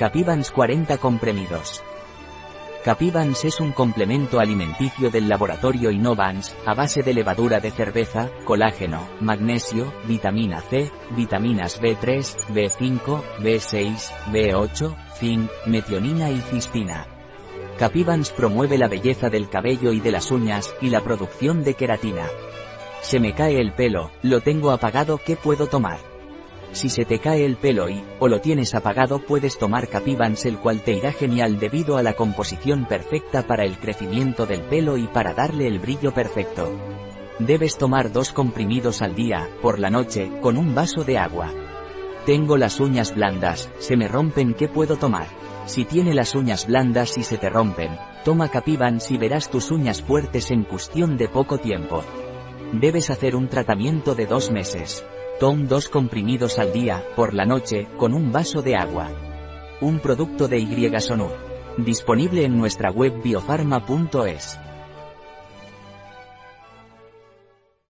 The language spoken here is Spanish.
Capivans 40 comprimidos. Capivans es un complemento alimenticio del laboratorio Innovans, a base de levadura de cerveza, colágeno, magnesio, vitamina C, vitaminas B3, B5, B6, B8, zinc, metionina y cistina. Capivans promueve la belleza del cabello y de las uñas, y la producción de queratina. Se me cae el pelo, lo tengo apagado, ¿qué puedo tomar? Si se te cae el pelo y, o lo tienes apagado puedes tomar Capivans el cual te irá genial debido a la composición perfecta para el crecimiento del pelo y para darle el brillo perfecto. Debes tomar dos comprimidos al día, por la noche, con un vaso de agua. Tengo las uñas blandas, se me rompen ¿qué puedo tomar? Si tiene las uñas blandas y se te rompen, toma Capivans y verás tus uñas fuertes en cuestión de poco tiempo. Debes hacer un tratamiento de dos meses. Tom dos comprimidos al día, por la noche, con un vaso de agua. Un producto de Y Disponible en nuestra web biofarma.es.